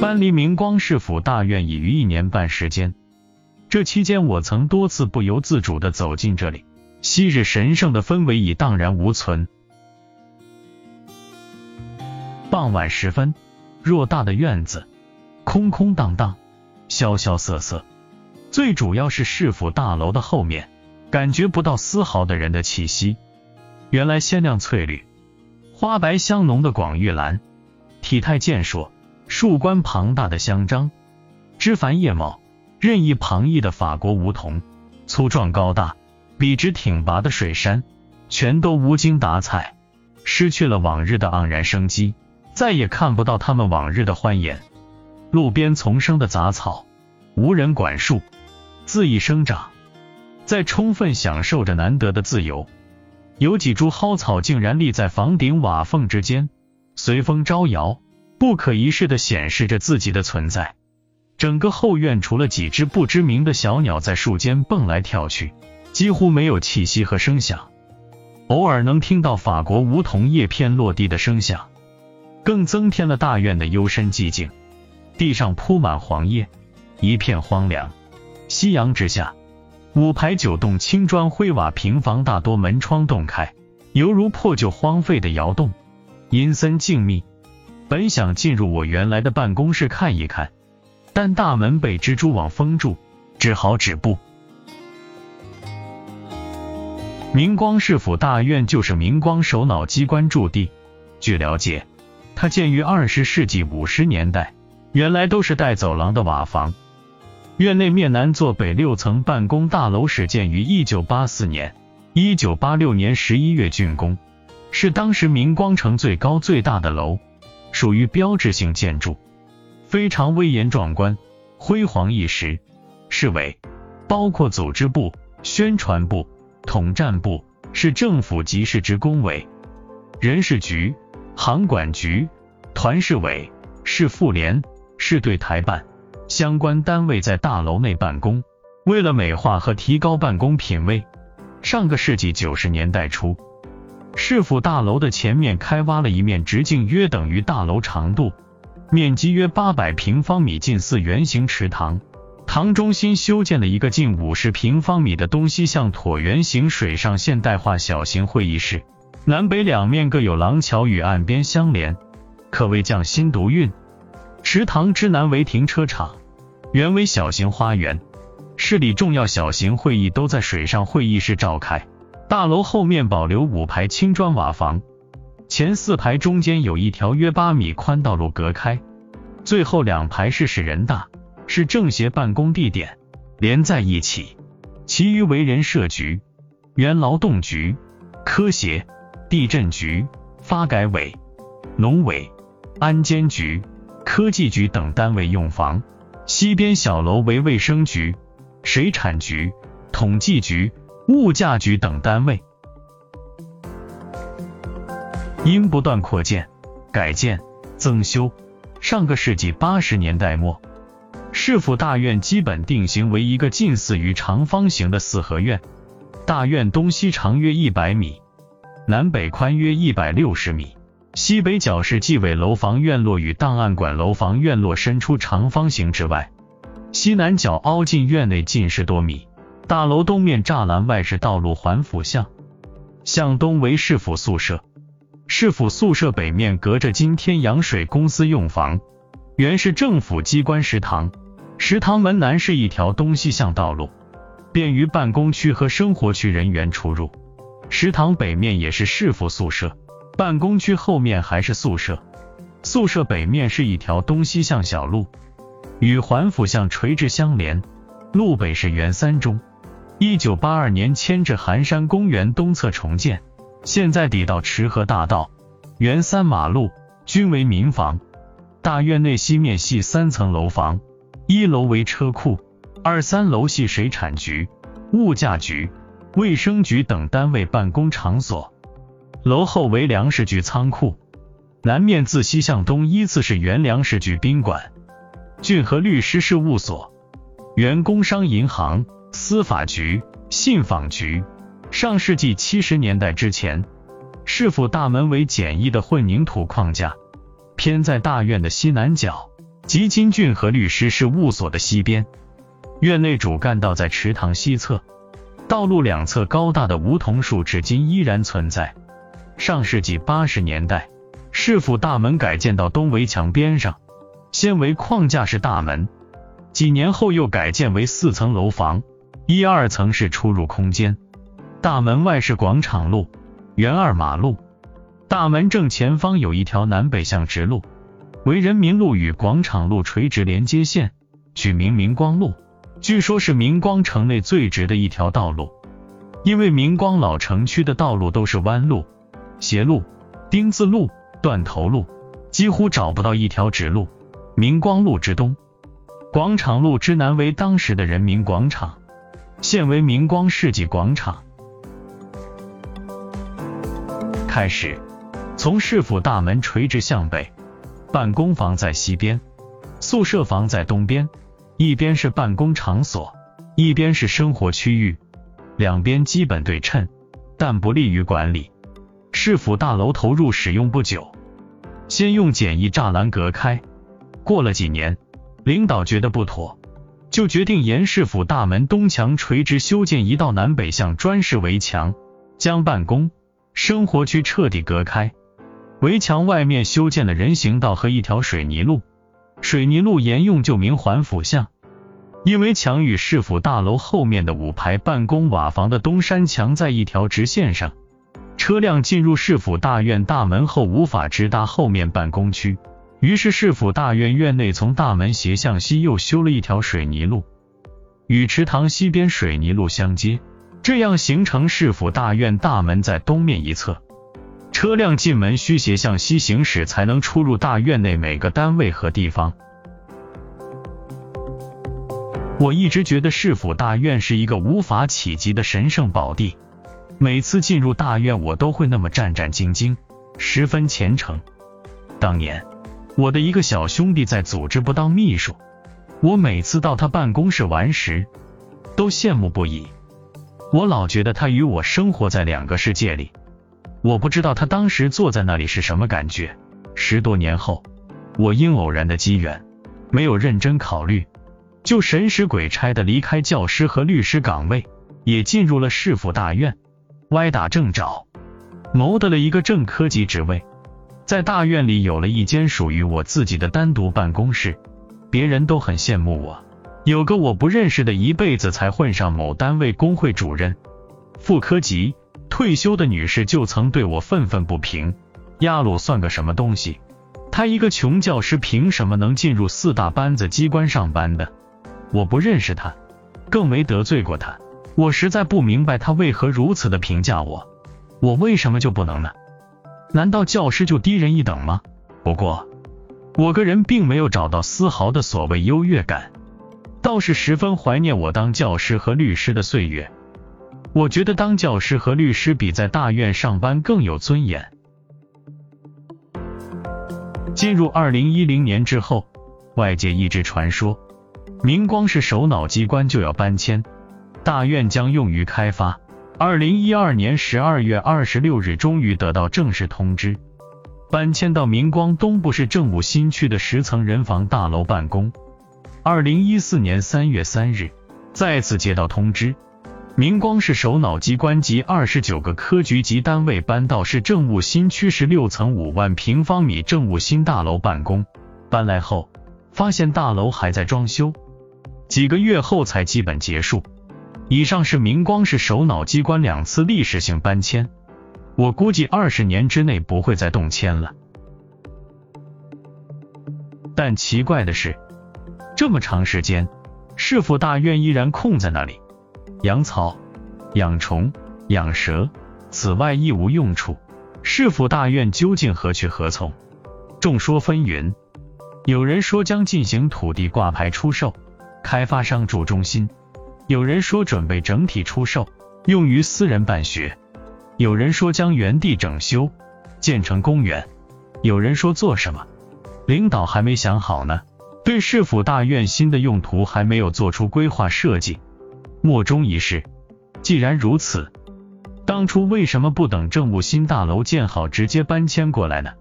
搬离明光市府大院已逾一年半时间，这期间我曾多次不由自主地走进这里，昔日神圣的氛围已荡然无存。傍晚时分，偌大的院子空空荡荡，萧萧瑟瑟。最主要是市府大楼的后面，感觉不到丝毫的人的气息。原来鲜亮翠绿、花白香浓的广玉兰，体态健硕。树冠庞大的香樟，枝繁叶茂、任意旁逸的法国梧桐，粗壮高大、笔直挺拔的水杉，全都无精打采，失去了往日的盎然生机，再也看不到他们往日的欢颜。路边丛生的杂草，无人管束，恣意生长，在充分享受着难得的自由。有几株蒿草竟然立在房顶瓦缝之间，随风招摇。不可一世的显示着自己的存在。整个后院除了几只不知名的小鸟在树间蹦来跳去，几乎没有气息和声响。偶尔能听到法国梧桐叶片落地的声响，更增添了大院的幽深寂静。地上铺满黄叶，一片荒凉。夕阳之下，五排九栋青砖灰瓦平房大多门窗洞开，犹如破旧荒废的窑洞，阴森静谧。本想进入我原来的办公室看一看，但大门被蜘蛛网封住，只好止步。明光市府大院就是明光首脑机关驻地。据了解，它建于二十世纪五十年代，原来都是带走廊的瓦房。院内面南座北六层办公大楼始建于一九八四年，一九八六年十一月竣工，是当时明光城最高最大的楼。属于标志性建筑，非常威严壮观，辉煌一时。市委包括组织部、宣传部、统战部，市政府及市职工委、人事局、行管局、团市委、市妇联、市对台办相关单位在大楼内办公。为了美化和提高办公品位，上个世纪九十年代初。市府大楼的前面开挖了一面直径约等于大楼长度、面积约八百平方米近似圆形池塘，塘中心修建了一个近五十平方米的东西向椭圆形水上现代化小型会议室，南北两面各有廊桥与岸边相连，可谓匠心独运。池塘之南为停车场，原为小型花园，市里重要小型会议都在水上会议室召开。大楼后面保留五排青砖瓦房，前四排中间有一条约八米宽道路隔开，最后两排是市人大、是政协办公地点连在一起，其余为人社局、原劳动局、科协、地震局、发改委、农委、安监局、科技局等单位用房。西边小楼为卫生局、水产局、统计局。物价局等单位因不断扩建、改建、增修，上个世纪八十年代末，市府大院基本定型为一个近似于长方形的四合院。大院东西长约一百米，南北宽约一百六十米。西北角是纪委楼房院落与档案馆楼房院落伸出长方形之外，西南角凹进院内近十多米。大楼东面栅栏外是道路环辅巷，向东为市府宿舍。市府宿舍北面隔着今天洋水公司用房，原是政府机关食堂。食堂门南是一条东西向道路，便于办公区和生活区人员出入。食堂北面也是市府宿舍，办公区后面还是宿舍。宿舍北面是一条东西向小路，与环辅巷垂直相连。路北是原三中。一九八二年迁至寒山公园东侧重建，现在抵到池河大道，原三马路均为民房。大院内西面系三层楼房，一楼为车库，二三楼系水产局、物价局、卫生局等单位办公场所，楼后为粮食局仓库。南面自西向东依次是原粮食局宾馆、郡和律师事务所、原工商银行。司法局、信访局。上世纪七十年代之前，市府大门为简易的混凝土框架，偏在大院的西南角。吉金郡和律师事务所的西边。院内主干道在池塘西侧，道路两侧高大的梧桐树至今依然存在。上世纪八十年代，市府大门改建到东围墙边上，先为框架式大门，几年后又改建为四层楼房，一二层是出入空间。大门外是广场路，原二马路。大门正前方有一条南北向直路，为人民路与广场路垂直连接线，取名明光路。据说是明光城内最直的一条道路，因为明光老城区的道路都是弯路、斜路、丁字路、断头路，几乎找不到一条直路。明光路之东，广场路之南为当时的人民广场，现为明光世纪广场。开始，从市府大门垂直向北，办公房在西边，宿舍房在东边，一边是办公场所，一边是生活区域，两边基本对称，但不利于管理。市府大楼投入使用不久，先用简易栅栏隔开，过了几年，领导觉得不妥，就决定沿市府大门东墙垂直修建一道南北向砖式围墙，将办公。生活区彻底隔开，围墙外面修建了人行道和一条水泥路。水泥路沿用旧名环府巷，因为墙与市府大楼后面的五排办公瓦房的东山墙在一条直线上，车辆进入市府大院大门后无法直达后面办公区，于是市府大院院内从大门斜向西又修了一条水泥路，与池塘西边水泥路相接。这样形成市府大院大门在东面一侧，车辆进门需斜向西行驶才能出入大院内每个单位和地方。我一直觉得市府大院是一个无法企及的神圣宝地，每次进入大院我都会那么战战兢兢，十分虔诚。当年我的一个小兄弟在组织部当秘书，我每次到他办公室玩时，都羡慕不已。我老觉得他与我生活在两个世界里，我不知道他当时坐在那里是什么感觉。十多年后，我因偶然的机缘，没有认真考虑，就神使鬼差的离开教师和律师岗位，也进入了市府大院，歪打正着，谋得了一个正科级职位，在大院里有了一间属于我自己的单独办公室，别人都很羡慕我。有个我不认识的，一辈子才混上某单位工会主任、副科级退休的女士，就曾对我愤愤不平：“亚鲁算个什么东西？他一个穷教师，凭什么能进入四大班子机关上班的？”我不认识他，更没得罪过他，我实在不明白他为何如此的评价我。我为什么就不能呢？难道教师就低人一等吗？不过，我个人并没有找到丝毫的所谓优越感。倒是十分怀念我当教师和律师的岁月。我觉得当教师和律师比在大院上班更有尊严。进入二零一零年之后，外界一直传说明光市首脑机关就要搬迁，大院将用于开发。二零一二年十二月二十六日，终于得到正式通知，搬迁到明光东部市政务新区的十层人防大楼办公。二零一四年三月三日，再次接到通知，明光市首脑机关及二十九个科局级单位搬到市政务新区十六层五万平方米政务新大楼办公。搬来后，发现大楼还在装修，几个月后才基本结束。以上是明光市首脑机关两次历史性搬迁，我估计二十年之内不会再动迁了。但奇怪的是。这么长时间，市府大院依然空在那里，养草、养虫、养蛇，此外亦无用处。市府大院究竟何去何从？众说纷纭。有人说将进行土地挂牌出售，开发商住中心；有人说准备整体出售，用于私人办学；有人说将原地整修，建成公园；有人说做什么，领导还没想好呢。对市府大院新的用途还没有做出规划设计，莫衷一是。既然如此，当初为什么不等政务新大楼建好直接搬迁过来呢？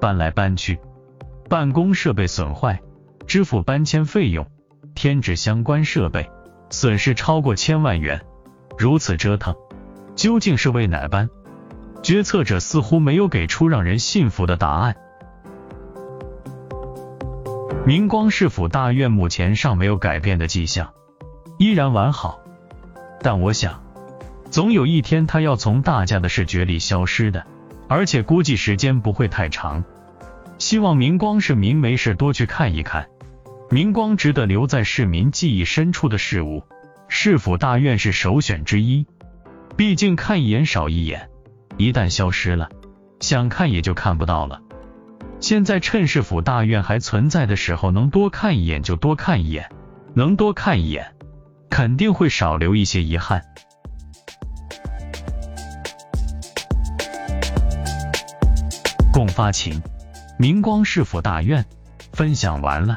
搬来搬去，办公设备损坏，支付搬迁费用，添置相关设备，损失超过千万元。如此折腾，究竟是为哪般？决策者似乎没有给出让人信服的答案。明光市府大院目前尚没有改变的迹象，依然完好。但我想，总有一天它要从大家的视觉里消失的，而且估计时间不会太长。希望明光市民没事多去看一看，明光值得留在市民记忆深处的事物，市府大院是首选之一。毕竟看一眼少一眼。一旦消失了，想看也就看不到了。现在趁市府大院还存在的时候，能多看一眼就多看一眼，能多看一眼，肯定会少留一些遗憾。共发情，明光市府大院分享完了。